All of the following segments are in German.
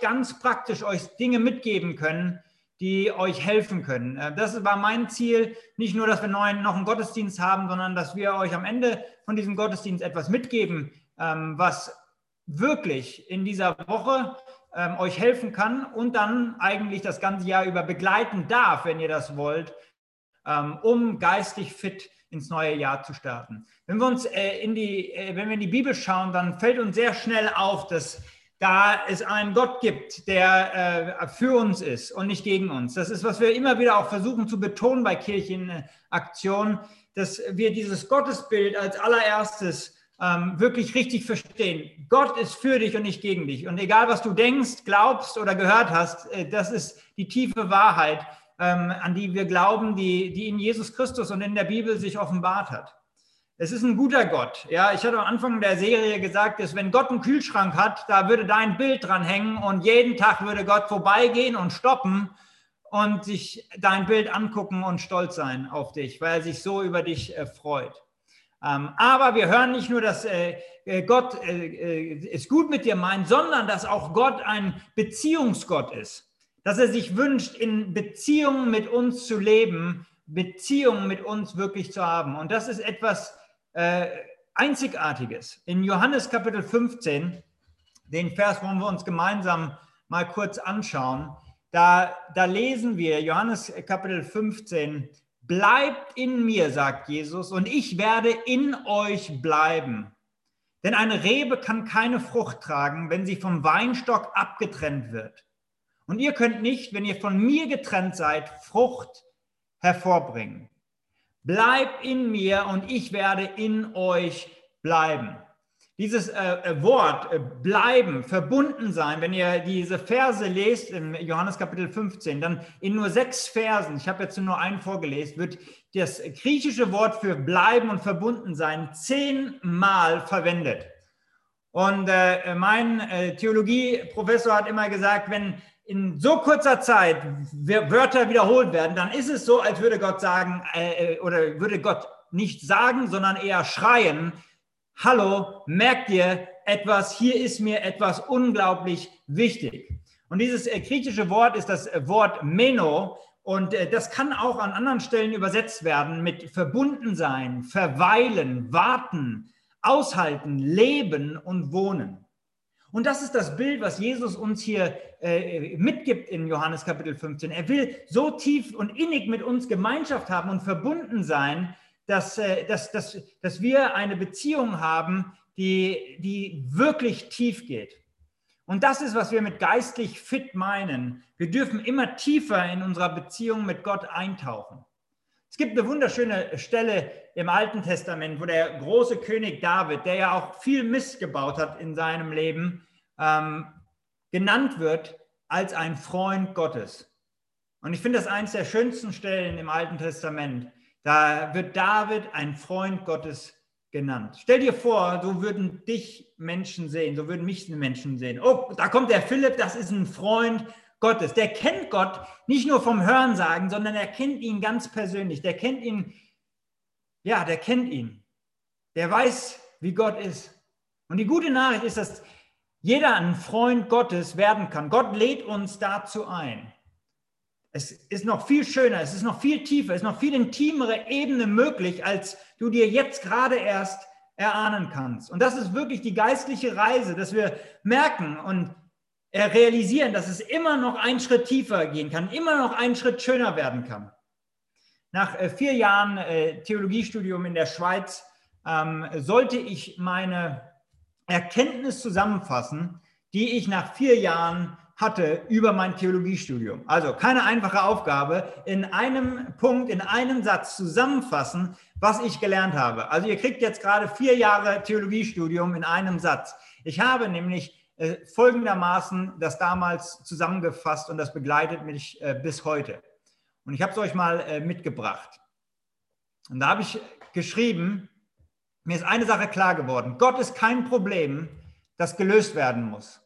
ganz praktisch euch Dinge mitgeben können, die euch helfen können. Äh, das war mein Ziel, nicht nur, dass wir noch einen Gottesdienst haben, sondern dass wir euch am Ende von diesem Gottesdienst etwas mitgeben, ähm, was wirklich in dieser Woche ähm, euch helfen kann und dann eigentlich das ganze Jahr über begleiten darf, wenn ihr das wollt, ähm, um geistig fit ins neue Jahr zu starten. Wenn wir uns äh, in die, äh, wenn wir in die Bibel schauen, dann fällt uns sehr schnell auf, dass da es einen Gott gibt, der äh, für uns ist und nicht gegen uns. Das ist, was wir immer wieder auch versuchen zu betonen bei Kirchenaktionen, dass wir dieses Gottesbild als allererstes ähm, wirklich richtig verstehen. Gott ist für dich und nicht gegen dich. Und egal, was du denkst, glaubst oder gehört hast, äh, das ist die tiefe Wahrheit, ähm, an die wir glauben, die, die in Jesus Christus und in der Bibel sich offenbart hat. Es ist ein guter Gott. Ja, ich hatte am Anfang der Serie gesagt, dass wenn Gott einen Kühlschrank hat, da würde dein Bild dran hängen und jeden Tag würde Gott vorbeigehen und stoppen und sich dein Bild angucken und stolz sein auf dich, weil er sich so über dich äh, freut. Ähm, aber wir hören nicht nur, dass äh, äh Gott äh, äh, es gut mit dir meint, sondern dass auch Gott ein Beziehungsgott ist. Dass er sich wünscht, in Beziehungen mit uns zu leben, Beziehungen mit uns wirklich zu haben. Und das ist etwas, äh, Einzigartiges. In Johannes Kapitel 15, den Vers wollen wir uns gemeinsam mal kurz anschauen. Da, da lesen wir, Johannes Kapitel 15, bleibt in mir, sagt Jesus, und ich werde in euch bleiben. Denn eine Rebe kann keine Frucht tragen, wenn sie vom Weinstock abgetrennt wird. Und ihr könnt nicht, wenn ihr von mir getrennt seid, Frucht hervorbringen. Bleibt in mir und ich werde in euch bleiben. Dieses äh, äh, Wort äh, bleiben, verbunden sein, wenn ihr diese Verse lest im Johannes Kapitel 15, dann in nur sechs Versen, ich habe jetzt nur einen vorgelesen, wird das griechische Wort für bleiben und verbunden sein zehnmal verwendet. Und äh, mein äh, Theologieprofessor hat immer gesagt, wenn in so kurzer Zeit Wörter wiederholt werden, dann ist es so, als würde Gott sagen, äh, äh, oder würde Gott nicht sagen, sondern eher schreien, hallo, merkt ihr etwas, hier ist mir etwas unglaublich wichtig. Und dieses äh, griechische Wort ist das äh, Wort Meno und äh, das kann auch an anderen Stellen übersetzt werden mit verbunden sein, verweilen, warten, aushalten, leben und wohnen. Und das ist das Bild, was Jesus uns hier äh, mitgibt in Johannes Kapitel 15. Er will so tief und innig mit uns Gemeinschaft haben und verbunden sein, dass, äh, dass, dass, dass wir eine Beziehung haben, die, die wirklich tief geht. Und das ist, was wir mit geistlich fit meinen. Wir dürfen immer tiefer in unserer Beziehung mit Gott eintauchen. Es gibt eine wunderschöne Stelle im Alten Testament, wo der große König David, der ja auch viel Mist gebaut hat in seinem Leben, ähm, genannt wird als ein Freund Gottes. Und ich finde das eines der schönsten Stellen im Alten Testament. Da wird David ein Freund Gottes genannt. Stell dir vor, so würden dich Menschen sehen, so würden mich Menschen sehen. Oh, da kommt der Philipp, das ist ein Freund Gottes. Der kennt Gott nicht nur vom Hörensagen, sondern er kennt ihn ganz persönlich. Der kennt ihn, ja, der kennt ihn. Der weiß, wie Gott ist. Und die gute Nachricht ist, dass jeder ein Freund Gottes werden kann. Gott lädt uns dazu ein. Es ist noch viel schöner, es ist noch viel tiefer, es ist noch viel intimere Ebene möglich, als du dir jetzt gerade erst erahnen kannst. Und das ist wirklich die geistliche Reise, dass wir merken und realisieren, dass es immer noch einen Schritt tiefer gehen kann, immer noch einen Schritt schöner werden kann. Nach äh, vier Jahren äh, Theologiestudium in der Schweiz ähm, sollte ich meine Erkenntnis zusammenfassen, die ich nach vier Jahren hatte über mein Theologiestudium. Also keine einfache Aufgabe, in einem Punkt, in einem Satz zusammenfassen, was ich gelernt habe. Also ihr kriegt jetzt gerade vier Jahre Theologiestudium in einem Satz. Ich habe nämlich äh, folgendermaßen das damals zusammengefasst und das begleitet mich äh, bis heute. Und ich habe es euch mal äh, mitgebracht. Und da habe ich geschrieben, mir ist eine Sache klar geworden. Gott ist kein Problem, das gelöst werden muss.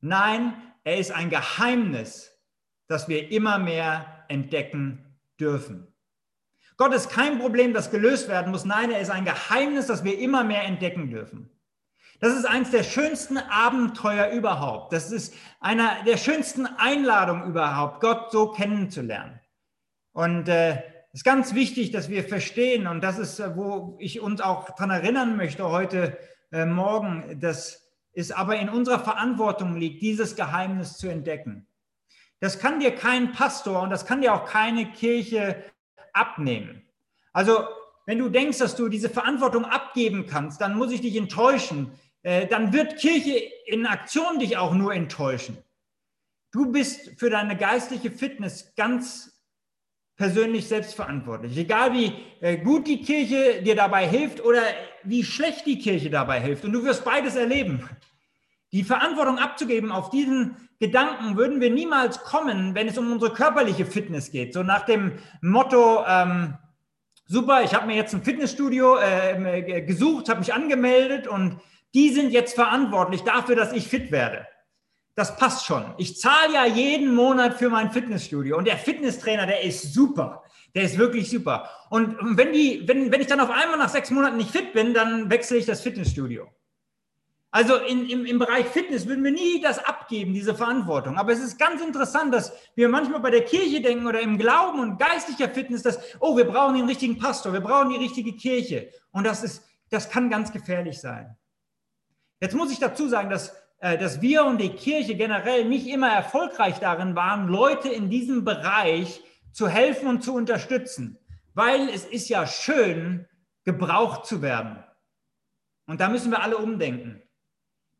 Nein, er ist ein Geheimnis, das wir immer mehr entdecken dürfen. Gott ist kein Problem, das gelöst werden muss. Nein, er ist ein Geheimnis, das wir immer mehr entdecken dürfen. Das ist eines der schönsten Abenteuer überhaupt. Das ist einer der schönsten Einladungen überhaupt, Gott so kennenzulernen. Und es äh, ist ganz wichtig, dass wir verstehen, und das ist, äh, wo ich uns auch daran erinnern möchte heute äh, Morgen, dass es aber in unserer Verantwortung liegt, dieses Geheimnis zu entdecken. Das kann dir kein Pastor und das kann dir auch keine Kirche abnehmen. Also wenn du denkst, dass du diese Verantwortung abgeben kannst, dann muss ich dich enttäuschen. Äh, dann wird Kirche in Aktion dich auch nur enttäuschen. Du bist für deine geistliche Fitness ganz persönlich selbstverantwortlich. Egal wie äh, gut die Kirche dir dabei hilft oder wie schlecht die Kirche dabei hilft. Und du wirst beides erleben. Die Verantwortung abzugeben auf diesen Gedanken würden wir niemals kommen, wenn es um unsere körperliche Fitness geht. So nach dem Motto, ähm, super, ich habe mir jetzt ein Fitnessstudio äh, gesucht, habe mich angemeldet und die sind jetzt verantwortlich dafür, dass ich fit werde. Das passt schon. Ich zahle ja jeden Monat für mein Fitnessstudio und der Fitnesstrainer, der ist super. Der ist wirklich super. Und wenn, die, wenn, wenn ich dann auf einmal nach sechs Monaten nicht fit bin, dann wechsle ich das Fitnessstudio. Also in, im, im Bereich Fitness würden wir nie das abgeben, diese Verantwortung. Aber es ist ganz interessant, dass wir manchmal bei der Kirche denken oder im Glauben und geistlicher Fitness, dass, oh, wir brauchen den richtigen Pastor, wir brauchen die richtige Kirche. Und das, ist, das kann ganz gefährlich sein. Jetzt muss ich dazu sagen, dass, äh, dass wir und die Kirche generell nicht immer erfolgreich darin waren, Leute in diesem Bereich zu helfen und zu unterstützen. Weil es ist ja schön, gebraucht zu werden. Und da müssen wir alle umdenken.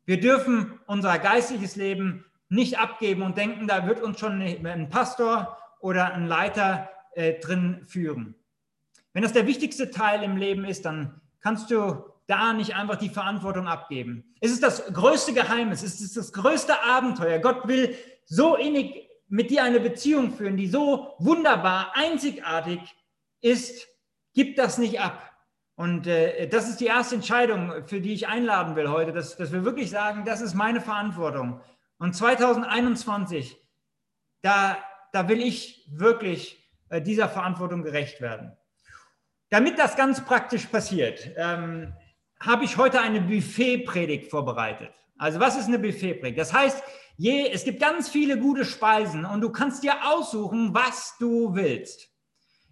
Wir dürfen unser geistliches Leben nicht abgeben und denken, da wird uns schon ein Pastor oder ein Leiter äh, drin führen. Wenn das der wichtigste Teil im Leben ist, dann kannst du da nicht einfach die Verantwortung abgeben. Es ist das größte Geheimnis, es ist das größte Abenteuer. Gott will so innig mit dir eine Beziehung führen, die so wunderbar, einzigartig ist. Gib das nicht ab. Und äh, das ist die erste Entscheidung, für die ich einladen will heute, dass, dass wir wirklich sagen, das ist meine Verantwortung. Und 2021, da, da will ich wirklich äh, dieser Verantwortung gerecht werden. Damit das ganz praktisch passiert, ähm, habe ich heute eine Buffet-Predigt vorbereitet. Also was ist eine Buffet-Predigt? Das heißt, je, es gibt ganz viele gute Speisen und du kannst dir aussuchen, was du willst.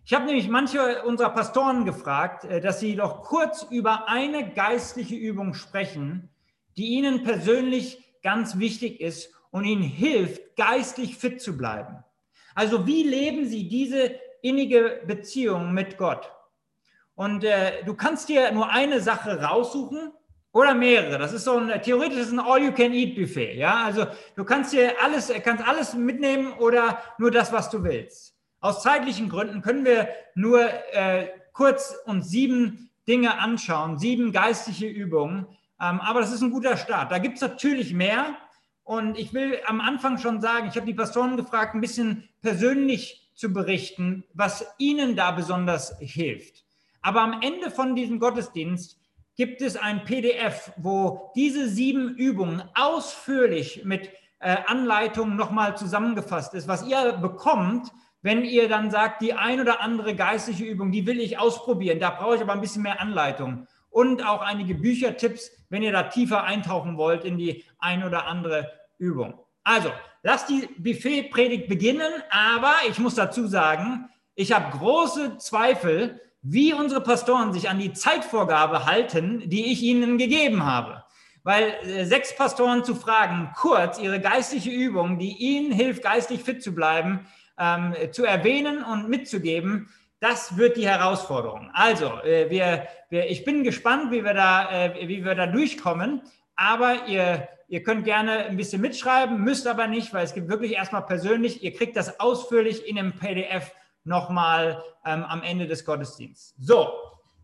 Ich habe nämlich manche unserer Pastoren gefragt, äh, dass sie doch kurz über eine geistliche Übung sprechen, die ihnen persönlich ganz wichtig ist und ihnen hilft, geistlich fit zu bleiben. Also wie leben sie diese innige Beziehung mit Gott? Und äh, du kannst dir nur eine Sache raussuchen oder mehrere. Das ist so ein theoretisches All-You-Can-Eat-Buffet. Ja, also du kannst dir alles, kannst alles mitnehmen oder nur das, was du willst. Aus zeitlichen Gründen können wir nur äh, kurz uns sieben Dinge anschauen, sieben geistliche Übungen. Ähm, aber das ist ein guter Start. Da gibt es natürlich mehr. Und ich will am Anfang schon sagen, ich habe die Pastoren gefragt, ein bisschen persönlich zu berichten, was ihnen da besonders hilft. Aber am Ende von diesem Gottesdienst gibt es ein PDF, wo diese sieben Übungen ausführlich mit äh, Anleitungen nochmal zusammengefasst ist, was ihr bekommt, wenn ihr dann sagt, die ein oder andere geistliche Übung, die will ich ausprobieren, da brauche ich aber ein bisschen mehr Anleitung und auch einige Büchertipps, wenn ihr da tiefer eintauchen wollt in die ein oder andere Übung. Also, lasst die Buffet-Predigt beginnen, aber ich muss dazu sagen, ich habe große Zweifel, wie unsere Pastoren sich an die Zeitvorgabe halten, die ich ihnen gegeben habe. Weil äh, sechs Pastoren zu fragen, kurz ihre geistliche Übung, die ihnen hilft, geistig fit zu bleiben, ähm, zu erwähnen und mitzugeben, das wird die Herausforderung. Also, äh, wir, wir, ich bin gespannt, wie wir da, äh, wie wir da durchkommen. Aber ihr, ihr könnt gerne ein bisschen mitschreiben, müsst aber nicht, weil es gibt wirklich erstmal persönlich, ihr kriegt das ausführlich in einem PDF nochmal ähm, am Ende des Gottesdienstes. So,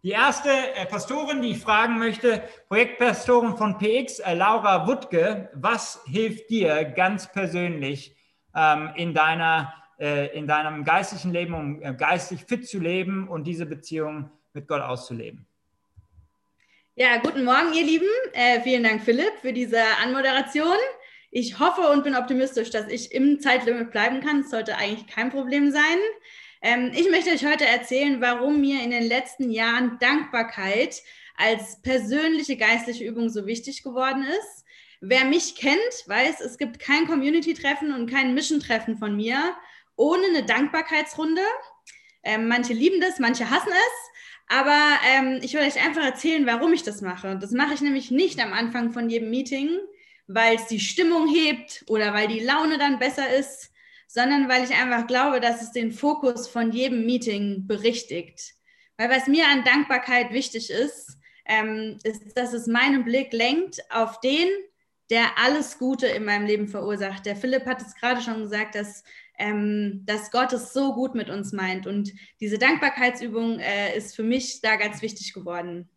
die erste äh, Pastorin, die ich fragen möchte, Projektpastorin von PX, äh, Laura Wuttke, was hilft dir ganz persönlich ähm, in deiner äh, in deinem geistlichen Leben, um äh, geistig fit zu leben und diese Beziehung mit Gott auszuleben. Ja, guten Morgen, ihr Lieben. Äh, vielen Dank, Philipp, für diese Anmoderation. Ich hoffe und bin optimistisch, dass ich im Zeitlimit bleiben kann. Das sollte eigentlich kein Problem sein. Ähm, ich möchte euch heute erzählen, warum mir in den letzten Jahren Dankbarkeit als persönliche geistliche Übung so wichtig geworden ist. Wer mich kennt, weiß, es gibt kein Community-Treffen und kein Mission-Treffen von mir ohne eine Dankbarkeitsrunde. Ähm, manche lieben das, manche hassen es. Aber ähm, ich will euch einfach erzählen, warum ich das mache. Das mache ich nämlich nicht am Anfang von jedem Meeting, weil es die Stimmung hebt oder weil die Laune dann besser ist, sondern weil ich einfach glaube, dass es den Fokus von jedem Meeting berichtigt. Weil was mir an Dankbarkeit wichtig ist, ähm, ist, dass es meinen Blick lenkt auf den, der alles Gute in meinem Leben verursacht. Der Philipp hat es gerade schon gesagt, dass, ähm, dass Gott es so gut mit uns meint. Und diese Dankbarkeitsübung äh, ist für mich da ganz wichtig geworden.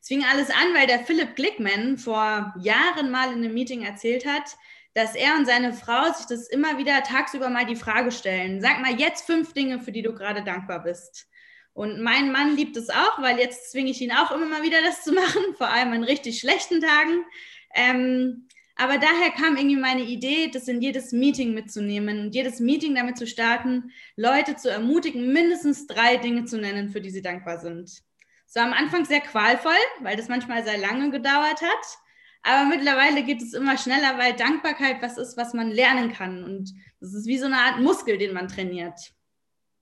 Es fing alles an, weil der Philipp Glickman vor Jahren mal in einem Meeting erzählt hat, dass er und seine Frau sich das immer wieder tagsüber mal die Frage stellen. Sag mal jetzt fünf Dinge, für die du gerade dankbar bist. Und mein Mann liebt es auch, weil jetzt zwinge ich ihn auch immer mal wieder, das zu machen, vor allem an richtig schlechten Tagen. Ähm, aber daher kam irgendwie meine Idee, das in jedes Meeting mitzunehmen und jedes Meeting damit zu starten, Leute zu ermutigen, mindestens drei Dinge zu nennen, für die sie dankbar sind. War am Anfang sehr qualvoll, weil das manchmal sehr lange gedauert hat. Aber mittlerweile geht es immer schneller, weil Dankbarkeit was ist, was man lernen kann. Und das ist wie so eine Art Muskel, den man trainiert.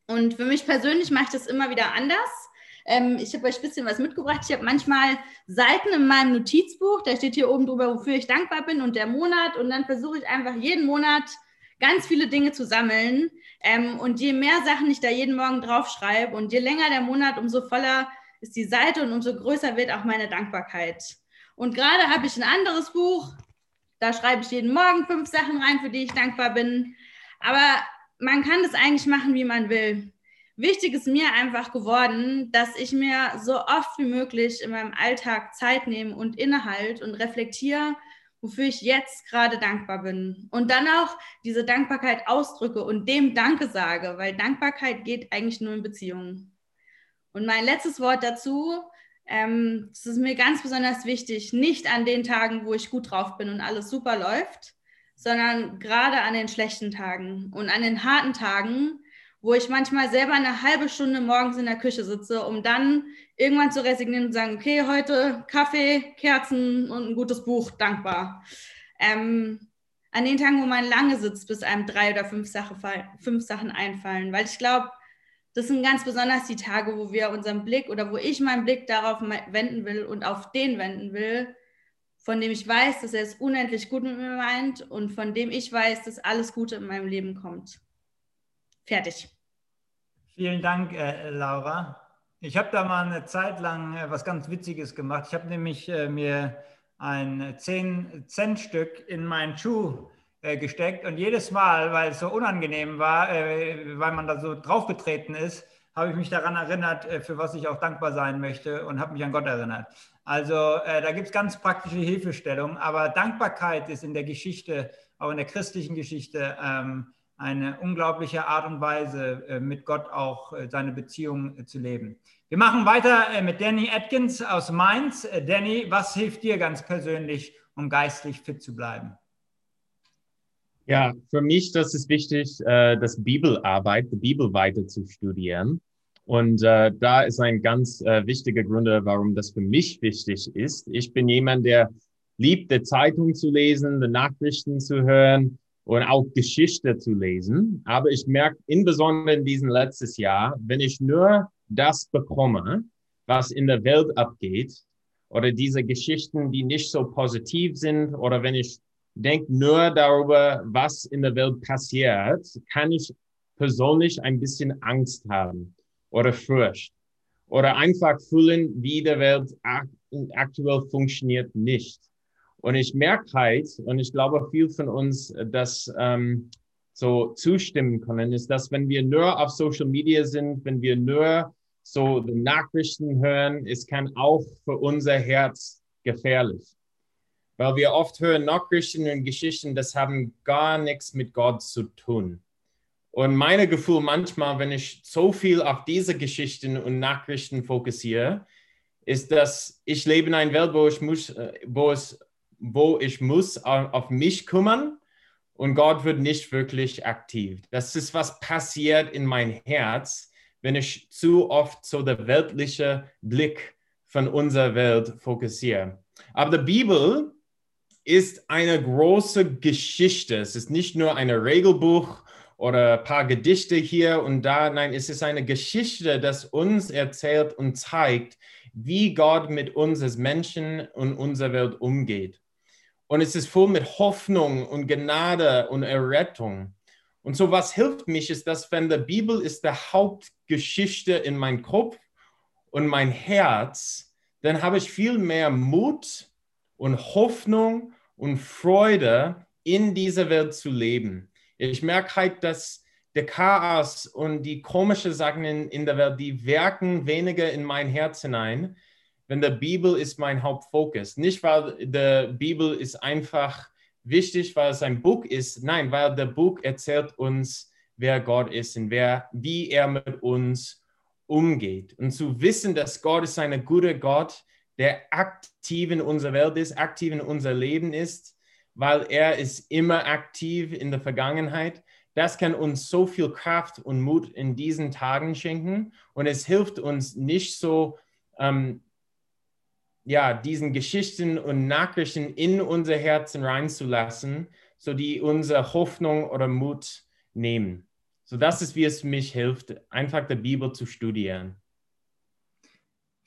Und für mich persönlich mache ich das immer wieder anders. Ähm, ich habe euch ein bisschen was mitgebracht. Ich habe manchmal Seiten in meinem Notizbuch, da steht hier oben drüber, wofür ich dankbar bin und der Monat. Und dann versuche ich einfach jeden Monat ganz viele Dinge zu sammeln. Ähm, und je mehr Sachen ich da jeden Morgen draufschreibe und je länger der Monat, umso voller ist die Seite und umso größer wird auch meine Dankbarkeit. Und gerade habe ich ein anderes Buch, da schreibe ich jeden Morgen fünf Sachen rein, für die ich dankbar bin. Aber man kann das eigentlich machen, wie man will. Wichtig ist mir einfach geworden, dass ich mir so oft wie möglich in meinem Alltag Zeit nehme und innehalte und reflektiere, wofür ich jetzt gerade dankbar bin. Und dann auch diese Dankbarkeit ausdrücke und dem Danke sage, weil Dankbarkeit geht eigentlich nur in Beziehungen. Und mein letztes Wort dazu ähm, es ist mir ganz besonders wichtig, nicht an den Tagen, wo ich gut drauf bin und alles super läuft, sondern gerade an den schlechten Tagen und an den harten Tagen, wo ich manchmal selber eine halbe Stunde morgens in der Küche sitze, um dann irgendwann zu resignieren und sagen, okay, heute Kaffee, Kerzen und ein gutes Buch, dankbar. Ähm, an den Tagen, wo man lange sitzt, bis einem drei oder fünf, Sache, fünf Sachen einfallen, weil ich glaube, das sind ganz besonders die Tage, wo wir unseren Blick oder wo ich meinen Blick darauf wenden will und auf den wenden will, von dem ich weiß, dass er es unendlich gut mit mir meint und von dem ich weiß, dass alles Gute in meinem Leben kommt. Fertig. Vielen Dank, äh, Laura. Ich habe da mal eine Zeit lang äh, was ganz Witziges gemacht. Ich habe nämlich äh, mir ein 10-Cent-Stück in meinen Schuh gesteckt und jedes Mal, weil es so unangenehm war, äh, weil man da so draufgetreten ist, habe ich mich daran erinnert, äh, für was ich auch dankbar sein möchte und habe mich an Gott erinnert. Also da gibt es ganz praktische Hilfestellungen, aber Dankbarkeit ist in der Geschichte, auch in der christlichen Geschichte, ähm, eine unglaubliche Art und Weise, mit Gott auch seine Beziehung zu leben. Wir machen weiter mit Danny Atkins aus Mainz. Danny, was hilft dir ganz persönlich, um geistlich fit zu bleiben? Ja, für mich das ist wichtig, äh, das Bibelarbeit, die Bibel weiter zu studieren. Und äh, da ist ein ganz äh, wichtiger Grund, warum das für mich wichtig ist. Ich bin jemand, der liebt, die Zeitung zu lesen, die Nachrichten zu hören und auch Geschichte zu lesen. Aber ich merke insbesondere in diesem letztes Jahr, wenn ich nur das bekomme, was in der Welt abgeht, oder diese Geschichten, die nicht so positiv sind, oder wenn ich denke nur darüber, was in der Welt passiert, kann ich persönlich ein bisschen Angst haben oder Furcht oder einfach fühlen, wie die Welt aktuell funktioniert nicht. Und ich merke halt, und ich glaube, viel von uns das ähm, so zustimmen können, ist, dass wenn wir nur auf Social Media sind, wenn wir nur so Nachrichten hören, es kann auch für unser Herz gefährlich weil wir oft hören Nachrichten und Geschichten, das haben gar nichts mit Gott zu tun. Und mein Gefühl manchmal, wenn ich so viel auf diese Geschichten und Nachrichten fokussiere, ist, dass ich lebe in einer Welt, wo ich muss, äh, wo es, wo ich muss auf mich kümmern und Gott wird nicht wirklich aktiv. Das ist was passiert in mein Herz, wenn ich zu oft so der weltliche Blick von unserer Welt fokussieren. Aber die Bibel ist eine große Geschichte. Es ist nicht nur ein Regelbuch oder ein paar Gedichte hier und da. Nein, es ist eine Geschichte, das uns erzählt und zeigt, wie Gott mit uns als Menschen und unserer Welt umgeht. Und es ist voll mit Hoffnung und Gnade und Errettung. Und so was hilft mich, ist, dass wenn die Bibel ist der Hauptgeschichte in meinem Kopf und mein Herz, dann habe ich viel mehr Mut und Hoffnung und Freude in dieser Welt zu leben. Ich merke halt, dass der Chaos und die komischen Sachen in, in der Welt, die wirken weniger in mein Herz hinein, wenn der Bibel ist mein Hauptfokus. Nicht, weil der Bibel ist einfach wichtig, weil es ein Buch ist. Nein, weil der Buch erzählt uns, wer Gott ist und wer, wie er mit uns umgeht. Und zu wissen, dass Gott ist ein guter Gott, der aktiv in unserer Welt ist, aktiv in unser Leben ist, weil er ist immer aktiv in der Vergangenheit. Das kann uns so viel Kraft und Mut in diesen Tagen schenken und es hilft uns nicht so ähm, ja, diesen Geschichten und Nachrichten in unser Herzen reinzulassen, so die unsere Hoffnung oder Mut nehmen. So das ist, wie es mich hilft, einfach die Bibel zu studieren.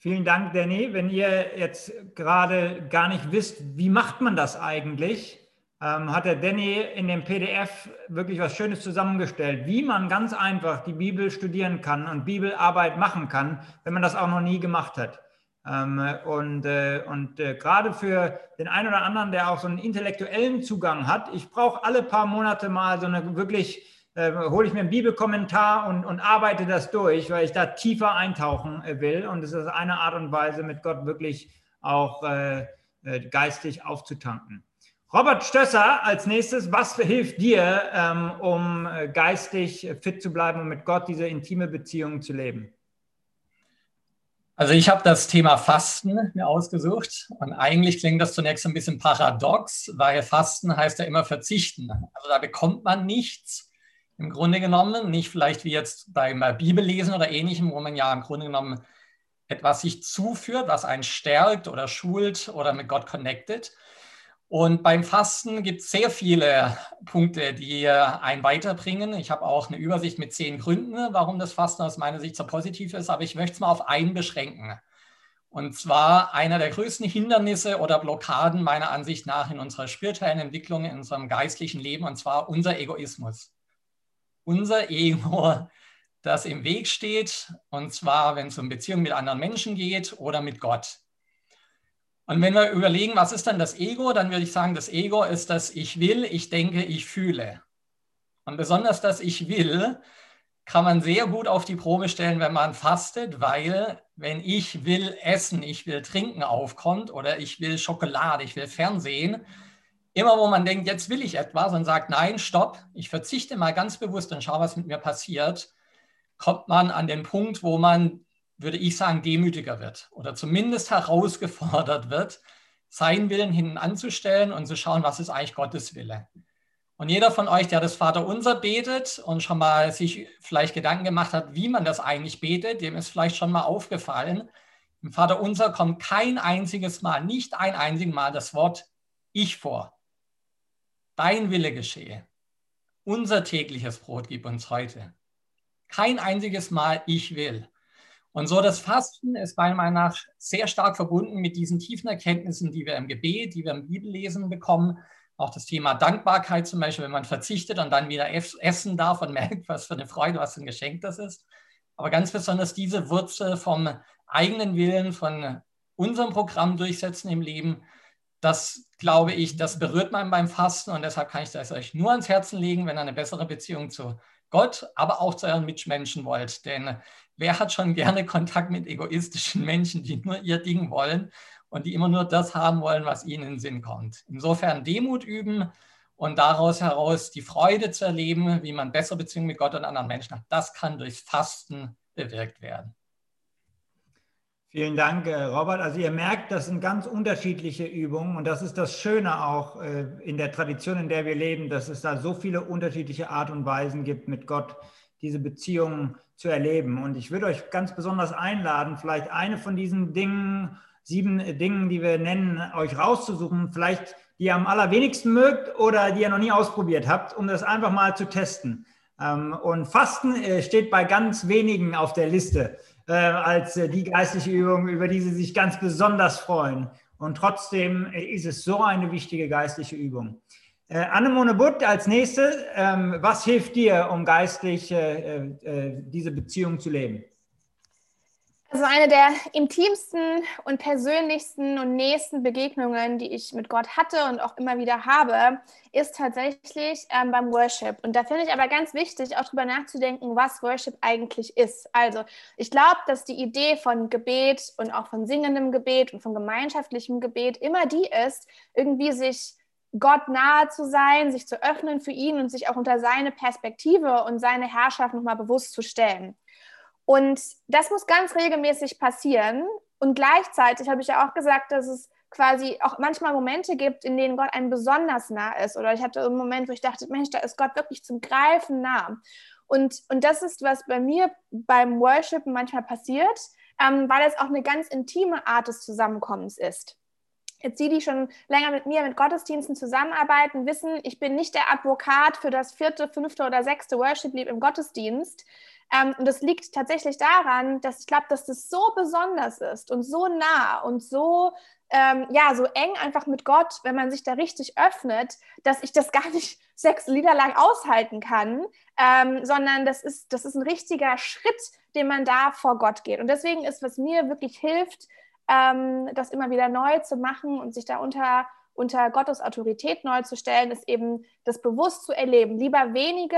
Vielen Dank, Danny. Wenn ihr jetzt gerade gar nicht wisst, wie macht man das eigentlich, ähm, hat der Danny in dem PDF wirklich was Schönes zusammengestellt, wie man ganz einfach die Bibel studieren kann und Bibelarbeit machen kann, wenn man das auch noch nie gemacht hat. Ähm, und äh, und äh, gerade für den einen oder anderen, der auch so einen intellektuellen Zugang hat, ich brauche alle paar Monate mal so eine wirklich, äh, hole ich mir einen Bibelkommentar und, und arbeite das durch, weil ich da tiefer eintauchen äh, will. Und es ist eine Art und Weise, mit Gott wirklich auch äh, äh, geistig aufzutanken. Robert Stösser als nächstes, was hilft dir, ähm, um geistig fit zu bleiben und mit Gott diese intime Beziehung zu leben? Also ich habe das Thema Fasten mir ausgesucht und eigentlich klingt das zunächst ein bisschen paradox, weil Fasten heißt ja immer verzichten. Also da bekommt man nichts im Grunde genommen, nicht vielleicht wie jetzt beim Bibellesen oder ähnlichem, wo man ja im Grunde genommen etwas sich zuführt, was einen stärkt oder schult oder mit Gott connected, und beim Fasten gibt es sehr viele Punkte, die einen weiterbringen. Ich habe auch eine Übersicht mit zehn Gründen, warum das Fasten aus meiner Sicht so positiv ist, aber ich möchte es mal auf einen beschränken. Und zwar einer der größten Hindernisse oder Blockaden meiner Ansicht nach in unserer spirituellen Entwicklung, in unserem geistlichen Leben, und zwar unser Egoismus. Unser Ego, das im Weg steht, und zwar, wenn es um Beziehungen mit anderen Menschen geht oder mit Gott. Und wenn wir überlegen, was ist dann das Ego, dann würde ich sagen, das Ego ist das Ich will, ich denke, ich fühle. Und besonders das Ich will kann man sehr gut auf die Probe stellen, wenn man fastet, weil wenn ich will essen, ich will trinken aufkommt oder ich will Schokolade, ich will Fernsehen, immer wo man denkt, jetzt will ich etwas und sagt, nein, stopp, ich verzichte mal ganz bewusst und schaue, was mit mir passiert, kommt man an den Punkt, wo man würde ich sagen, demütiger wird oder zumindest herausgefordert wird, seinen Willen hinten anzustellen und zu schauen, was ist eigentlich Gottes Wille. Und jeder von euch, der das Vaterunser betet und schon mal sich vielleicht Gedanken gemacht hat, wie man das eigentlich betet, dem ist vielleicht schon mal aufgefallen, im Vaterunser kommt kein einziges Mal, nicht ein einziges Mal das Wort Ich vor. Dein Wille geschehe. Unser tägliches Brot gib uns heute. Kein einziges Mal Ich will. Und so das Fasten ist meiner Meinung nach sehr stark verbunden mit diesen tiefen Erkenntnissen, die wir im Gebet, die wir im Bibellesen bekommen. Auch das Thema Dankbarkeit zum Beispiel, wenn man verzichtet und dann wieder essen darf und merkt, was für eine Freude, was für ein Geschenk das ist. Aber ganz besonders diese Wurzel vom eigenen Willen, von unserem Programm durchsetzen im Leben, das glaube ich, das berührt man beim Fasten und deshalb kann ich das euch nur ans Herzen legen, wenn ihr eine bessere Beziehung zu Gott, aber auch zu euren Mitmenschen wollt. Denn wer hat schon gerne Kontakt mit egoistischen Menschen, die nur ihr Ding wollen und die immer nur das haben wollen, was ihnen in den Sinn kommt? Insofern Demut üben und daraus heraus die Freude zu erleben, wie man bessere Beziehungen mit Gott und anderen Menschen hat. Das kann durch Fasten bewirkt werden. Vielen Dank, äh, Robert. Also ihr merkt, das sind ganz unterschiedliche Übungen und das ist das Schöne auch äh, in der Tradition, in der wir leben, dass es da so viele unterschiedliche Art und Weisen gibt, mit Gott diese Beziehung zu erleben. Und ich würde euch ganz besonders einladen, vielleicht eine von diesen Dingen, sieben Dingen, die wir nennen, euch rauszusuchen, vielleicht die ihr am allerwenigsten mögt oder die ihr noch nie ausprobiert habt, um das einfach mal zu testen. Ähm, und Fasten äh, steht bei ganz wenigen auf der Liste äh, als äh, die geistliche Übung, über die sie sich ganz besonders freuen. Und trotzdem ist es so eine wichtige geistliche Übung. Annemone Butt als nächstes, ähm, was hilft dir, um geistlich diese Beziehung zu leben? Also eine der intimsten und persönlichsten und nächsten Begegnungen, die ich mit Gott hatte und auch immer wieder habe, ist tatsächlich ähm, beim Worship. Und da finde ich aber ganz wichtig, auch darüber nachzudenken, was Worship eigentlich ist. Also ich glaube, dass die Idee von Gebet und auch von singendem Gebet und von gemeinschaftlichem Gebet immer die ist, irgendwie sich Gott nahe zu sein, sich zu öffnen für ihn und sich auch unter seine Perspektive und seine Herrschaft nochmal bewusst zu stellen. Und das muss ganz regelmäßig passieren. Und gleichzeitig habe ich ja auch gesagt, dass es quasi auch manchmal Momente gibt, in denen Gott einem besonders nah ist. Oder ich hatte einen Moment, wo ich dachte, Mensch, da ist Gott wirklich zum Greifen nah. Und, und das ist, was bei mir beim Worship manchmal passiert, ähm, weil es auch eine ganz intime Art des Zusammenkommens ist. Jetzt die, die schon länger mit mir mit Gottesdiensten zusammenarbeiten, wissen, ich bin nicht der Advokat für das vierte, fünfte oder sechste Worship-Lied im Gottesdienst, ähm, und das liegt tatsächlich daran, dass ich glaube, dass das so besonders ist und so nah und so, ähm, ja, so eng einfach mit Gott, wenn man sich da richtig öffnet, dass ich das gar nicht sechs Lieder lang aushalten kann, ähm, sondern das ist, das ist ein richtiger Schritt, den man da vor Gott geht. Und deswegen ist, was mir wirklich hilft, ähm, das immer wieder neu zu machen und sich da unter unter Gottes Autorität neu zu stellen, ist eben das bewusst zu erleben. Lieber wenige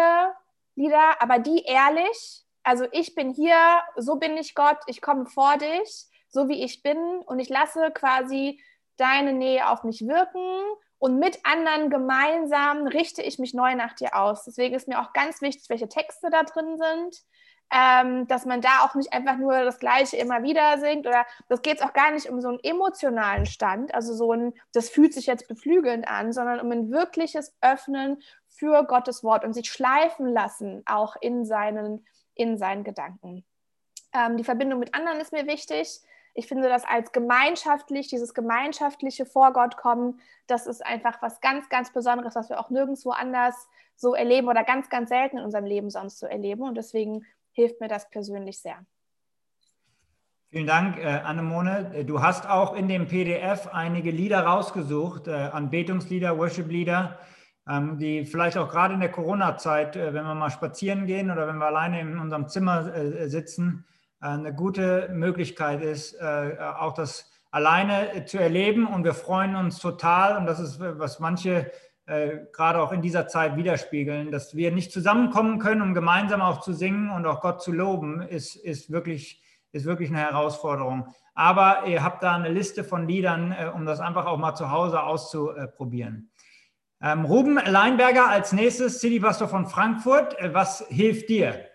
Lieder, aber die ehrlich also ich bin hier, so bin ich Gott, ich komme vor dich, so wie ich bin und ich lasse quasi deine Nähe auf mich wirken und mit anderen gemeinsam richte ich mich neu nach dir aus. Deswegen ist mir auch ganz wichtig, welche Texte da drin sind, ähm, dass man da auch nicht einfach nur das Gleiche immer wieder singt oder das geht es auch gar nicht um so einen emotionalen Stand, also so ein, das fühlt sich jetzt beflügelnd an, sondern um ein wirkliches Öffnen für Gottes Wort und sich schleifen lassen, auch in seinen in seinen Gedanken. Ähm, die Verbindung mit anderen ist mir wichtig. Ich finde das als gemeinschaftlich, dieses gemeinschaftliche vor Gott kommen, das ist einfach was ganz, ganz Besonderes, was wir auch nirgendwo anders so erleben oder ganz, ganz selten in unserem Leben sonst so erleben. Und deswegen hilft mir das persönlich sehr. Vielen Dank, äh, Annemone. Du hast auch in dem PDF einige Lieder rausgesucht, äh, Anbetungslieder, Worship-Lieder, ähm, die vielleicht auch gerade in der Corona-Zeit, äh, wenn wir mal spazieren gehen oder wenn wir alleine in unserem Zimmer äh, sitzen, äh, eine gute Möglichkeit ist, auch das alleine zu erleben. Und wir freuen uns total, und das ist, was manche gerade auch in dieser Zeit widerspiegeln, dass wir nicht zusammenkommen können, um gemeinsam auch zu singen und auch Gott zu loben, ist, ist, wirklich, ist wirklich eine Herausforderung. Aber ihr habt da eine Liste von Liedern, um das einfach auch mal zu Hause auszuprobieren. Ähm, Ruben Leinberger als nächstes, City-Pastor von Frankfurt. Äh, was hilft dir?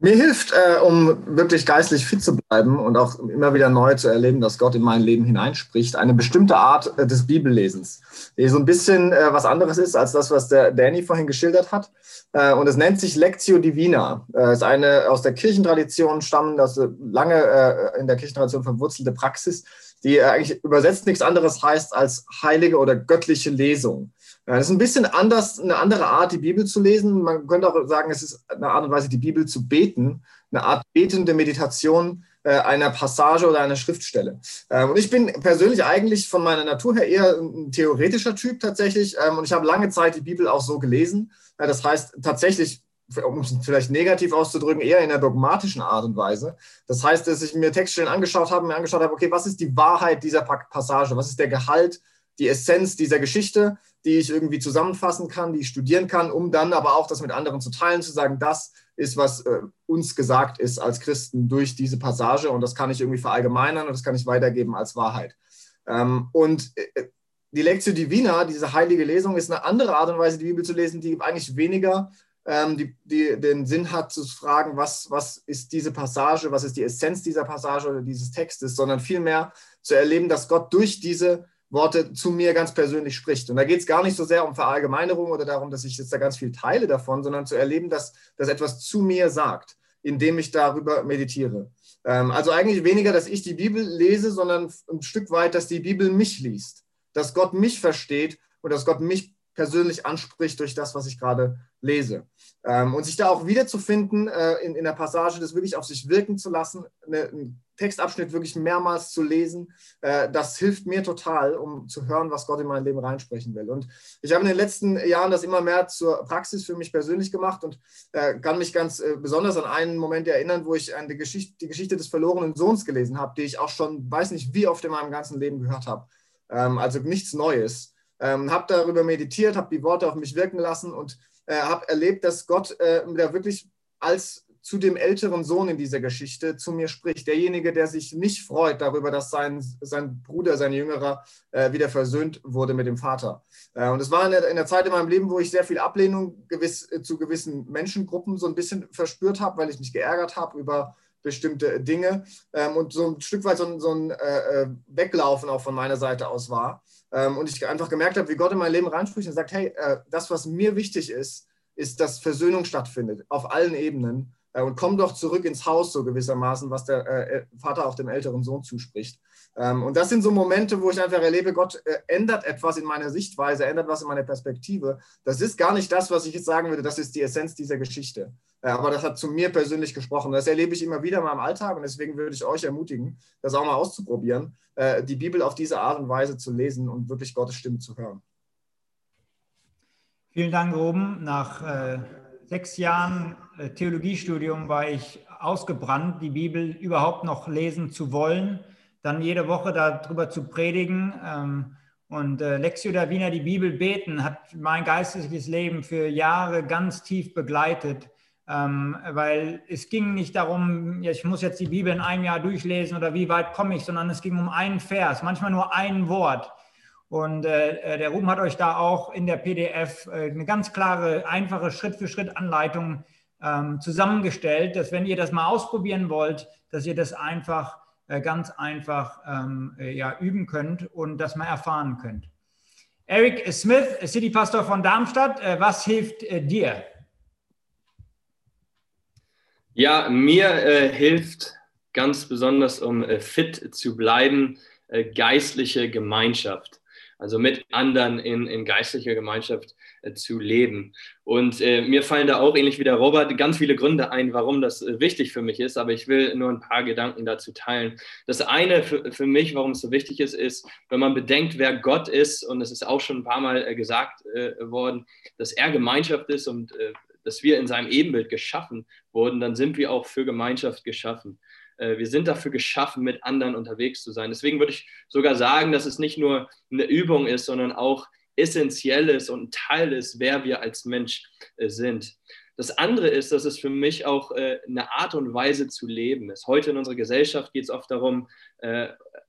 Mir hilft, äh, um wirklich geistlich fit zu bleiben und auch immer wieder neu zu erleben, dass Gott in mein Leben hineinspricht, eine bestimmte Art äh, des Bibellesens, die so ein bisschen äh, was anderes ist als das, was der Danny vorhin geschildert hat. Äh, und es nennt sich Lectio Divina. Es äh, ist eine aus der Kirchentradition stammende, das lange in der Kirchentradition verwurzelte Praxis, die eigentlich übersetzt nichts anderes heißt als heilige oder göttliche Lesung. Das ist ein bisschen anders, eine andere Art, die Bibel zu lesen. Man könnte auch sagen, es ist eine Art und Weise, die Bibel zu beten, eine Art betende Meditation äh, einer Passage oder einer Schriftstelle. Ähm, und ich bin persönlich eigentlich von meiner Natur her eher ein theoretischer Typ tatsächlich. Ähm, und ich habe lange Zeit die Bibel auch so gelesen. Das heißt, tatsächlich um es vielleicht negativ auszudrücken, eher in der dogmatischen Art und Weise. Das heißt, dass ich mir Textstellen angeschaut habe, mir angeschaut habe, okay, was ist die Wahrheit dieser Passage? Was ist der Gehalt, die Essenz dieser Geschichte, die ich irgendwie zusammenfassen kann, die ich studieren kann, um dann aber auch das mit anderen zu teilen, zu sagen, das ist, was äh, uns gesagt ist als Christen durch diese Passage und das kann ich irgendwie verallgemeinern und das kann ich weitergeben als Wahrheit. Ähm, und äh, die Lectio Divina, diese heilige Lesung, ist eine andere Art und Weise, die Bibel zu lesen, die eigentlich weniger ähm, die, die, den Sinn hat zu fragen, was, was ist diese Passage, was ist die Essenz dieser Passage oder dieses Textes, sondern vielmehr zu erleben, dass Gott durch diese Worte zu mir ganz persönlich spricht. Und da geht es gar nicht so sehr um Verallgemeinerung oder darum, dass ich jetzt da ganz viel teile davon, sondern zu erleben, dass das etwas zu mir sagt, indem ich darüber meditiere. Ähm, also eigentlich weniger, dass ich die Bibel lese, sondern ein Stück weit, dass die Bibel mich liest, dass Gott mich versteht und dass Gott mich persönlich anspricht durch das, was ich gerade lese. Ähm, und sich da auch wiederzufinden äh, in, in der Passage, das wirklich auf sich wirken zu lassen, eine, einen Textabschnitt wirklich mehrmals zu lesen, äh, das hilft mir total, um zu hören, was Gott in mein Leben reinsprechen will. Und ich habe in den letzten Jahren das immer mehr zur Praxis für mich persönlich gemacht und äh, kann mich ganz äh, besonders an einen Moment erinnern, wo ich eine Geschichte, die Geschichte des verlorenen Sohns gelesen habe, die ich auch schon, weiß nicht, wie oft in meinem ganzen Leben gehört habe. Ähm, also nichts Neues. Ähm, habe darüber meditiert, habe die Worte auf mich wirken lassen und äh, habe erlebt, dass Gott äh, da wirklich als zu dem älteren Sohn in dieser Geschichte zu mir spricht. Derjenige, der sich nicht freut darüber, dass sein, sein Bruder, sein Jüngerer, äh, wieder versöhnt wurde mit dem Vater. Äh, und es war in der, in der, Zeit in meinem Leben, wo ich sehr viel Ablehnung gewiss, äh, zu gewissen Menschengruppen so ein bisschen verspürt habe, weil ich mich geärgert habe über bestimmte Dinge ähm, und so ein Stück weit so, so ein äh, äh, Weglaufen auch von meiner Seite aus war. Ähm, und ich einfach gemerkt habe, wie Gott in mein Leben reinspricht und sagt, hey, äh, das, was mir wichtig ist, ist, dass Versöhnung stattfindet, auf allen Ebenen. Äh, und komm doch zurück ins Haus, so gewissermaßen, was der äh, Vater auch dem älteren Sohn zuspricht. Ähm, und das sind so Momente, wo ich einfach erlebe, Gott ändert etwas in meiner Sichtweise, ändert was in meiner Perspektive. Das ist gar nicht das, was ich jetzt sagen würde, das ist die Essenz dieser Geschichte. Aber das hat zu mir persönlich gesprochen. Das erlebe ich immer wieder in meinem Alltag und deswegen würde ich euch ermutigen, das auch mal auszuprobieren, die Bibel auf diese Art und Weise zu lesen und wirklich Gottes Stimme zu hören. Vielen Dank, Ruben. Nach äh, sechs Jahren äh, Theologiestudium war ich ausgebrannt, die Bibel überhaupt noch lesen zu wollen, dann jede Woche darüber zu predigen. Ähm, und äh, Lexio Davina, die Bibel beten, hat mein geistliches Leben für Jahre ganz tief begleitet. Ähm, weil es ging nicht darum, ich muss jetzt die Bibel in einem Jahr durchlesen oder wie weit komme ich, sondern es ging um einen Vers, manchmal nur ein Wort. Und äh, äh der Ruben hat euch da auch in der PDF äh, eine ganz klare, einfache Schritt-für-Schritt-Anleitung ähm, zusammengestellt, dass wenn ihr das mal ausprobieren wollt, dass ihr das einfach ganz einfach ähm, äh, ja, üben könnt und das mal erfahren könnt. Eric Smith, City Pastor von Darmstadt, äh, was hilft dir? Ja, mir äh, hilft ganz besonders, um äh, fit zu bleiben, äh, geistliche Gemeinschaft. Also mit anderen in, in geistlicher Gemeinschaft äh, zu leben. Und äh, mir fallen da auch, ähnlich wie der Robert, ganz viele Gründe ein, warum das äh, wichtig für mich ist. Aber ich will nur ein paar Gedanken dazu teilen. Das eine für, für mich, warum es so wichtig ist, ist, wenn man bedenkt, wer Gott ist, und es ist auch schon ein paar Mal gesagt worden, dass er Gemeinschaft ist und dass wir in seinem Ebenbild geschaffen wurden, dann sind wir auch für Gemeinschaft geschaffen. Äh, wir sind dafür geschaffen, mit anderen unterwegs zu sein. Deswegen würde ich sogar sagen, dass es nicht nur eine Übung ist, sondern auch essentiell ist und Teil ist, wer wir als Mensch äh, sind. Das andere ist, dass es für mich auch äh, eine Art und Weise zu leben ist. Heute in unserer Gesellschaft geht es oft darum,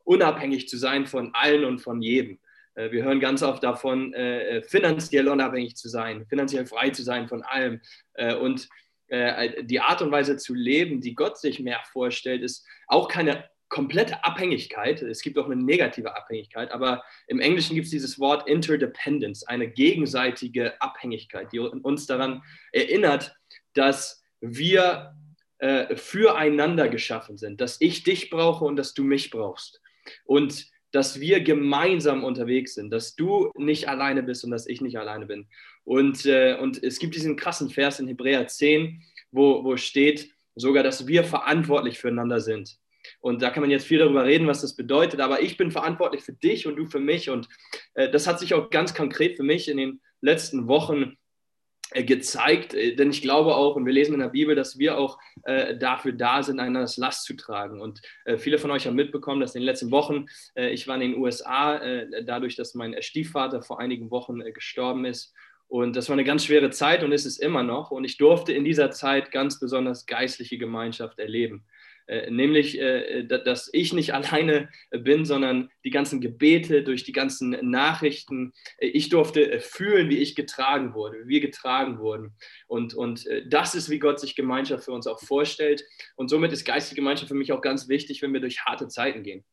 unabhängig zu sein von allen und von jedem. Äh, wir hören ganz oft davon, äh, finanziell unabhängig zu sein, finanziell frei zu sein von allem. Äh, und die Art und Weise zu leben, die Gott sich mehr vorstellt, ist auch keine komplette Abhängigkeit. Es gibt auch eine negative Abhängigkeit, aber im Englischen gibt es dieses Wort Interdependence, eine gegenseitige Abhängigkeit, die uns daran erinnert, dass wir füreinander geschaffen sind, dass ich dich brauche und dass du mich brauchst. Und dass wir gemeinsam unterwegs sind, dass du nicht alleine bist und dass ich nicht alleine bin. Und, äh, und es gibt diesen krassen Vers in Hebräer 10, wo, wo steht sogar, dass wir verantwortlich füreinander sind. Und da kann man jetzt viel darüber reden, was das bedeutet, aber ich bin verantwortlich für dich und du für mich. Und äh, das hat sich auch ganz konkret für mich in den letzten Wochen äh, gezeigt, äh, denn ich glaube auch, und wir lesen in der Bibel, dass wir auch äh, dafür da sind, einander Last zu tragen. Und äh, viele von euch haben mitbekommen, dass in den letzten Wochen, ich war in den USA, dadurch, dass mein Stiefvater vor einigen Wochen gestorben ist. Und das war eine ganz schwere Zeit und ist es immer noch. Und ich durfte in dieser Zeit ganz besonders geistliche Gemeinschaft erleben. Äh, nämlich, äh, dass ich nicht alleine bin, sondern die ganzen Gebete, durch die ganzen Nachrichten. Äh, ich durfte fühlen, wie ich getragen wurde, wie wir getragen wurden. Und, und das ist, wie Gott sich Gemeinschaft für uns auch vorstellt. Und somit ist geistige Gemeinschaft für mich auch ganz wichtig, wenn wir durch harte Zeiten gehen.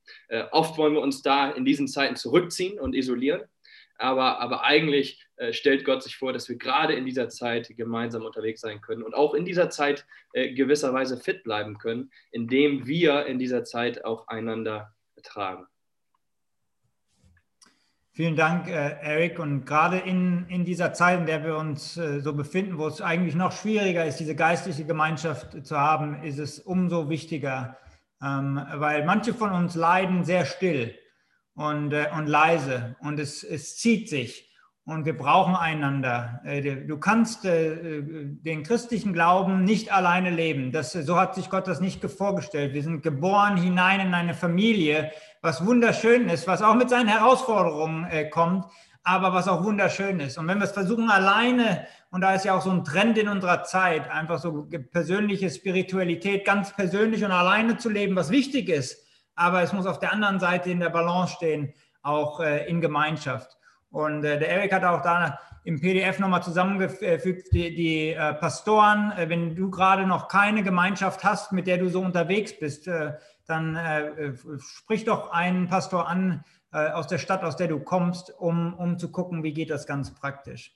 Oft wollen wir uns da in diesen Zeiten zurückziehen und isolieren aber, aber eigentlich äh, stellt Gott sich vor, dass wir gerade in dieser Zeit gemeinsam unterwegs sein können und auch in dieser Zeit äh, gewisserweise fit bleiben können, indem wir in dieser Zeit auch einander tragen. Vielen Dank, äh, Eric. Und gerade in, in dieser Zeit, in der wir uns äh, so befinden, wo es eigentlich noch schwieriger ist, diese geistliche Gemeinschaft zu haben, ist es umso wichtiger, ähm, weil manche von uns leiden sehr still und, äh, und leise und es, es zieht sich und wir brauchen einander. Äh, du kannst äh, den christlichen Glauben nicht alleine leben. Das, so hat sich Gott das nicht vorgestellt. Wir sind geboren hinein in eine Familie, was wunderschön ist, was auch mit seinen Herausforderungen äh, kommt, aber was auch wunderschön ist. Und wenn wir es versuchen alleine, und da ist ja auch so ein Trend in unserer Zeit, einfach so persönliche Spiritualität ganz persönlich und alleine zu leben, was wichtig ist, aber es muss auf der anderen Seite in der Balance stehen, auch äh, in Gemeinschaft. Und äh, der Erik hat auch da im PDF nochmal zusammengefügt, die, die äh, Pastoren, äh, wenn du gerade noch keine Gemeinschaft hast, mit der du so unterwegs bist, äh, dann äh, sprich doch einen Pastor an aus der Stadt, aus der du kommst, um, um zu gucken, wie geht das ganz praktisch.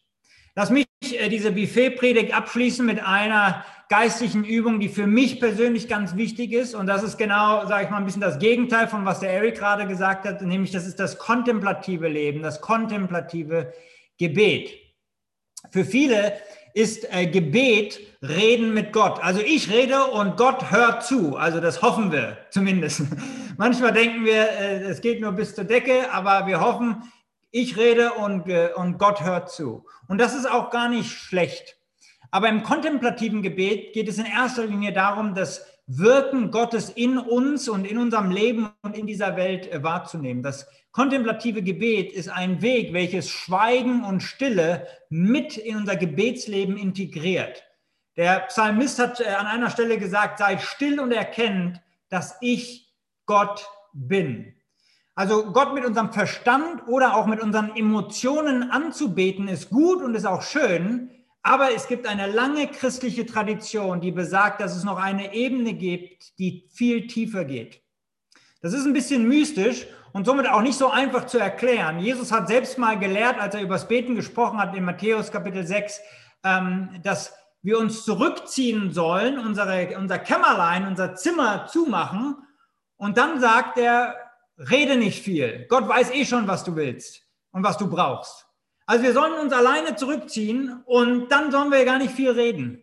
Lass mich diese Buffet-Predigt abschließen mit einer geistlichen Übung, die für mich persönlich ganz wichtig ist. Und das ist genau, sage ich mal, ein bisschen das Gegenteil von was der Eric gerade gesagt hat, nämlich das ist das kontemplative Leben, das kontemplative Gebet. Für viele ist äh, Gebet Reden mit Gott. Also ich rede und Gott hört zu. Also das hoffen wir zumindest. Manchmal denken wir, äh, es geht nur bis zur Decke, aber wir hoffen, ich rede und, und Gott hört zu. Und das ist auch gar nicht schlecht. Aber im kontemplativen Gebet geht es in erster Linie darum, das Wirken Gottes in uns und in unserem Leben und in dieser Welt äh, wahrzunehmen. Das kontemplative Gebet ist ein Weg, welches Schweigen und Stille mit in unser Gebetsleben integriert. Der Psalmist hat äh, an einer Stelle gesagt, sei still und erkennt, dass ich Gott bin. Also Gott mit unserem Verstand oder auch mit unseren Emotionen anzubeten ist gut und ist auch schön, aber es gibt eine lange christliche Tradition, die besagt, dass es noch eine Ebene gibt, die viel tiefer geht. Das ist ein bisschen mystisch und somit auch nicht so einfach zu erklären. Jesus hat selbst mal gelehrt, als er über das Beten gesprochen hat in Matthäus Kapitel 6, ähm, dass wir uns zurückziehen sollen, unsere, unser Kämmerlein, unser Zimmer zumachen. Und dann sagt er, Rede nicht viel. Gott weiß eh schon, was du willst und was du brauchst. Also wir sollen uns alleine zurückziehen und dann sollen wir gar nicht viel reden.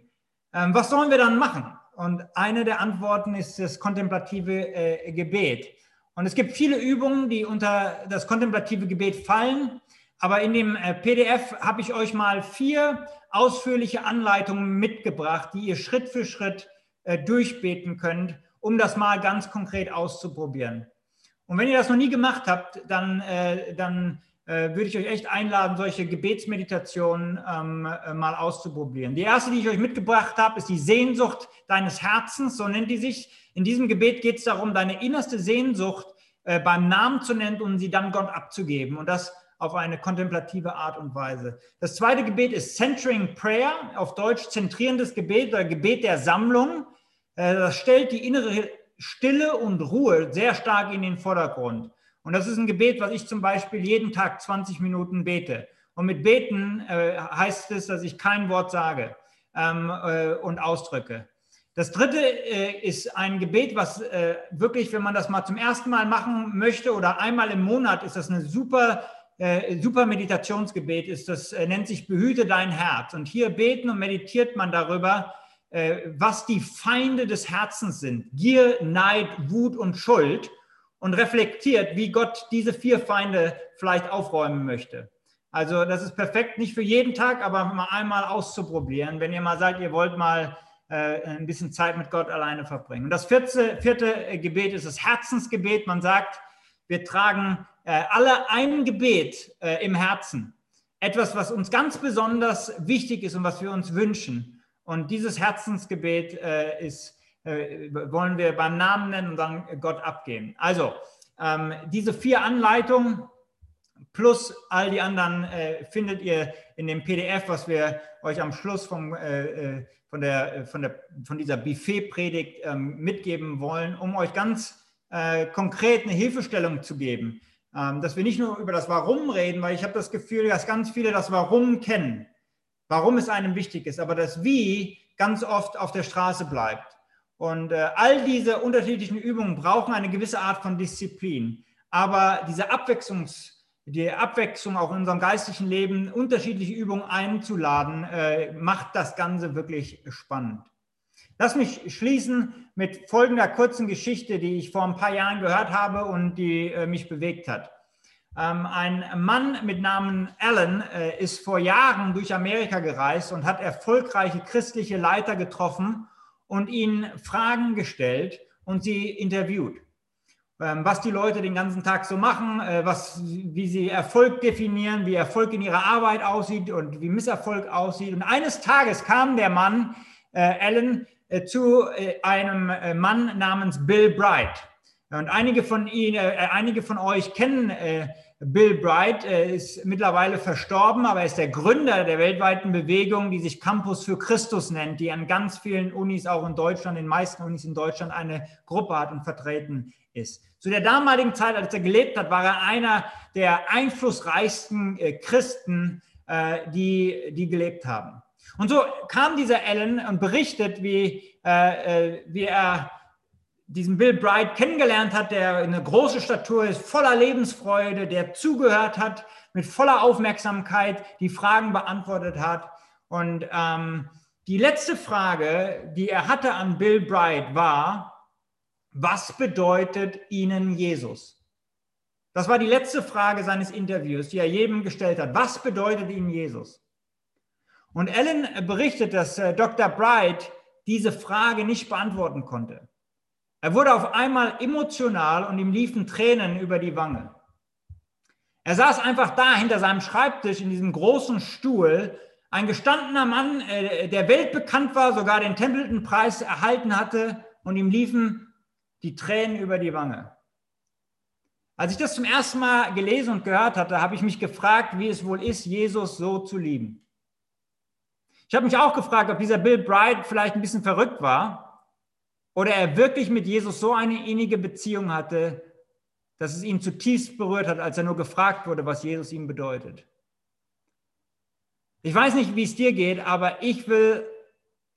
Ähm, was sollen wir dann machen? Und eine der Antworten ist das kontemplative äh, Gebet. Und es gibt viele Übungen, die unter das kontemplative Gebet fallen. Aber in dem äh, PDF habe ich euch mal vier ausführliche Anleitungen mitgebracht, die ihr Schritt für Schritt äh, durchbeten könnt, um das mal ganz konkret auszuprobieren. Und wenn ihr das noch nie gemacht habt, dann, äh, dann äh, würde ich euch echt einladen, solche Gebetsmeditationen ähm, äh, mal auszuprobieren. Die erste, die ich euch mitgebracht habe, ist die Sehnsucht deines Herzens, so nennt die sich. In diesem Gebet geht es darum, deine innerste Sehnsucht äh, beim Namen zu nennen und sie dann Gott abzugeben. Und das auf eine kontemplative Art und Weise. Das zweite Gebet ist Centering Prayer, auf Deutsch zentrierendes Gebet oder Gebet der Sammlung. Äh, das stellt die innere Stille und Ruhe sehr stark in den Vordergrund. Und das ist ein Gebet, was ich zum Beispiel jeden Tag 20 Minuten bete. Und mit beten äh, heißt es, dass ich kein Wort sage ähm, äh, und ausdrücke. Das dritte äh, ist ein Gebet, was äh, wirklich, wenn man das mal zum ersten Mal machen möchte oder einmal im Monat, ist das eine super, äh, super Meditationsgebet. Ist das äh, nennt sich Behüte dein Herz. Und hier beten und meditiert man darüber, was die Feinde des Herzens sind. Gier, Neid, Wut und Schuld. Und reflektiert, wie Gott diese vier Feinde vielleicht aufräumen möchte. Also das ist perfekt, nicht für jeden Tag, aber mal einmal auszuprobieren, wenn ihr mal sagt, ihr wollt mal äh, ein bisschen Zeit mit Gott alleine verbringen. Und das vierte, vierte Gebet ist das Herzensgebet. Man sagt, wir tragen äh, alle ein Gebet äh, im Herzen. Etwas, was uns ganz besonders wichtig ist und was wir uns wünschen. Und dieses Herzensgebet äh, ist äh, wollen wir beim Namen nennen und dann Gott abgeben. Also, ähm, diese vier Anleitungen plus all die anderen äh, findet ihr in dem PDF, was wir euch am Schluss vom, äh, äh von, der, äh, von, der, von dieser Buffet-Predigt ähm, mitgeben wollen, um euch ganz konkret eine Hilfestellung zu geben. Ähm, dass wir nicht nur über das Warum reden, weil ich habe das Gefühl, dass ganz viele das Warum kennen, warum es einem wichtig ist, aber das Wie ganz oft auf der Straße bleibt. Und äh, all diese unterschiedlichen Übungen brauchen eine gewisse Art von Disziplin. Aber diese Abwechslungs- die Abwechslung auch in unserem geistlichen Leben, unterschiedliche Übungen einzuladen, äh, macht das Ganze wirklich spannend. Lass mich schließen mit folgender kurzen Geschichte, die ich vor ein paar Jahren gehört habe und die äh, mich bewegt hat. Ähm, ein Mann mit Namen Alan äh, ist vor Jahren durch Amerika gereist und hat erfolgreiche christliche Leiter getroffen und ihnen Fragen gestellt und sie interviewt. Ähm, was die Leute den ganzen Tag so machen, äh, was, wie sie Erfolg definieren, wie Erfolg in ihrer Arbeit aussieht und wie Misserfolg aussieht. Und eines Tages kam der Mann, äh, Alan, äh, zu einem Mann namens Bill Bright. Und einige von Ihnen, einige von euch kennen Bill Bright, ist mittlerweile verstorben, aber er ist der Gründer der weltweiten Bewegung, die sich Campus für Christus nennt, die an ganz vielen Unis, auch in Deutschland, den meisten Unis in Deutschland, eine Gruppe hat und vertreten ist. Zu der damaligen Zeit, als er gelebt hat, war er einer der einflussreichsten äh, Christen, äh, die, die gelebt haben. Und so kam dieser Allen und berichtet, wie, äh, äh, wie er diesen Bill Bright kennengelernt hat, der eine große Statur ist, voller Lebensfreude, der zugehört hat, mit voller Aufmerksamkeit die Fragen beantwortet hat. Und ähm, die letzte Frage, die er hatte an Bill Bright war, was bedeutet Ihnen Jesus? Das war die letzte Frage seines Interviews, die er jedem gestellt hat. Was bedeutet Ihnen Jesus? Und Ellen berichtet, dass äh, Dr. Bright diese Frage nicht beantworten konnte. Er wurde auf einmal emotional und ihm liefen Tränen über die Wange. Er saß einfach da hinter seinem Schreibtisch in diesem großen Stuhl, ein gestandener Mann, äh, der weltbekannt war, sogar den Templeton-Preis erhalten hatte und ihm liefen die Tränen über die Wange. Als ich das zum ersten Mal gelesen und gehört hatte, habe ich mich gefragt, wie es wohl ist, Jesus so zu lieben. Ich habe mich auch gefragt, ob dieser Bill Bright vielleicht ein bisschen verrückt war oder er wirklich mit Jesus so eine innige Beziehung hatte, dass es ihn zutiefst berührt hat, als er nur gefragt wurde, was Jesus ihm bedeutet. Ich weiß nicht, wie es dir geht, aber ich will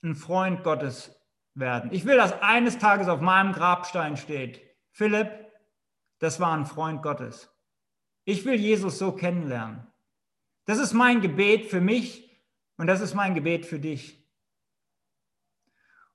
ein Freund Gottes werden. Ich will, dass eines Tages auf meinem Grabstein steht, Philipp, das war ein Freund Gottes. Ich will Jesus so kennenlernen. Das ist mein Gebet für mich und das ist mein Gebet für dich.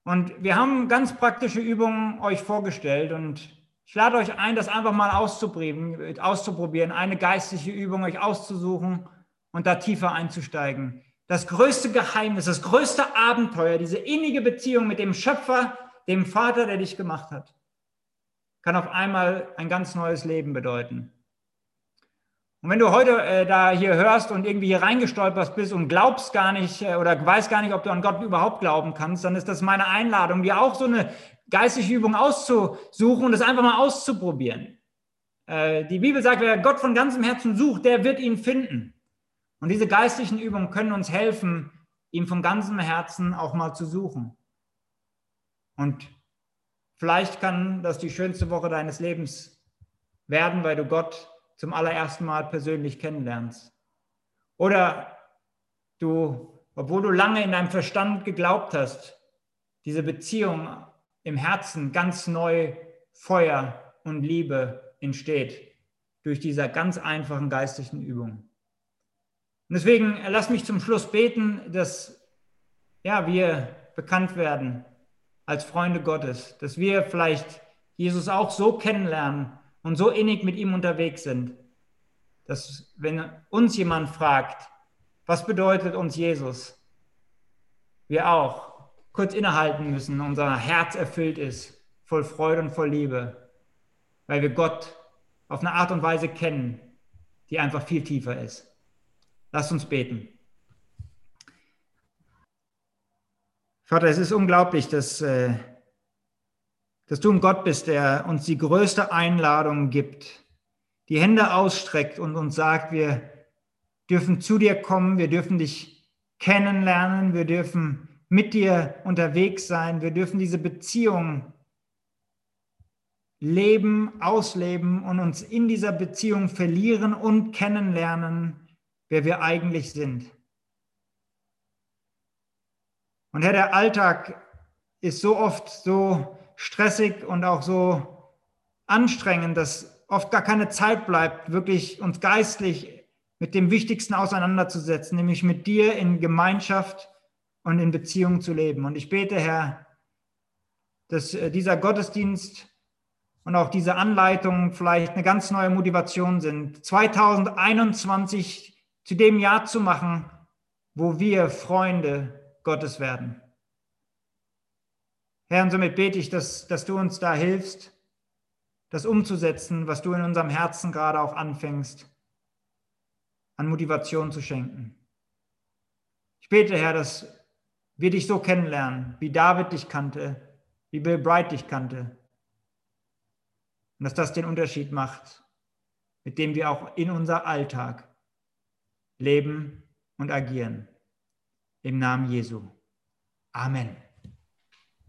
Und wir haben ganz praktische Übungen euch vorgestellt und ich lade euch ein, das einfach mal auszuprobieren, eine geistliche Übung euch auszusuchen und da tiefer einzusteigen das größte Geheimnis, das größte Abenteuer, diese innige Beziehung mit dem Schöpfer, dem Vater, der dich gemacht hat, kann auf einmal ein ganz neues Leben bedeuten. Und wenn du heute äh, da hier hörst und irgendwie hier reingestolpert bist und glaubst gar nicht äh, oder weißt gar nicht, ob du an Gott überhaupt glauben kannst, dann ist das meine Einladung, dir auch so eine geistige Übung auszusuchen und es einfach mal auszuprobieren. Äh, die Bibel sagt, wer Gott von ganzem Herzen sucht, der wird ihn finden. Und diese geistlichen Übungen können uns helfen, ihm von ganzem Herzen auch mal zu suchen. Und vielleicht kann das die schönste Woche deines Lebens werden, weil du Gott zum allerersten Mal persönlich kennenlernst. Oder du, obwohl du lange in deinem Verstand geglaubt hast, diese Beziehung im Herzen ganz neu Feuer und Liebe entsteht durch diese ganz einfachen geistlichen Übungen. Und deswegen äh, lass mich zum Schluss beten, dass ja, wir bekannt werden als Freunde Gottes, dass wir vielleicht Jesus auch so kennenlernen und so innig mit ihm unterwegs sind, dass wenn uns jemand fragt, was bedeutet uns Jesus, wir auch kurz innehalten müssen, unser Herz erfüllt ist, voll Freude und voll Liebe, weil wir Gott auf eine Art und Weise kennen, die einfach viel tiefer ist. Lass uns beten. Vater, es ist unglaublich, dass äh, dass du ein Gott bist, der uns die größte Einladung gibt, die Hände ausstreckt und uns sagt, wir dürfen zu dir kommen, wir dürfen dich kennenlernen, wir dürfen mit dir unterwegs sein, wir dürfen diese Beziehung leben, ausleben und uns in dieser Beziehung verlieren und kennenlernen, wer wir eigentlich sind. Und Herr, der Alltag ist so oft so stressig und auch so anstrengend, dass oft gar keine Zeit bleibt, wirklich uns geistlich mit dem Wichtigsten auseinanderzusetzen, nämlich mit dir in Gemeinschaft und in Beziehung zu leben. Und ich bete, Herr, dass äh, dieser Gottesdienst und auch diese Anleitungen vielleicht eine ganz neue Motivation sind, 2021 zu dem Jahr zu machen, wo wir Freunde Gottes werden. Herr, und somit bete ich, dass, dass du uns da hilfst, das umzusetzen, was du in unserem Herzen gerade auch anfängst, an Motivation zu schenken. Ich bete, Herr, dass wir dich so kennenlernen, wie David dich kannte, wie Bill Bright dich kannte. Und dass das den Unterschied macht, mit dem wir auch in unser Alltag leben und agieren. Im Namen Jesu. Amen.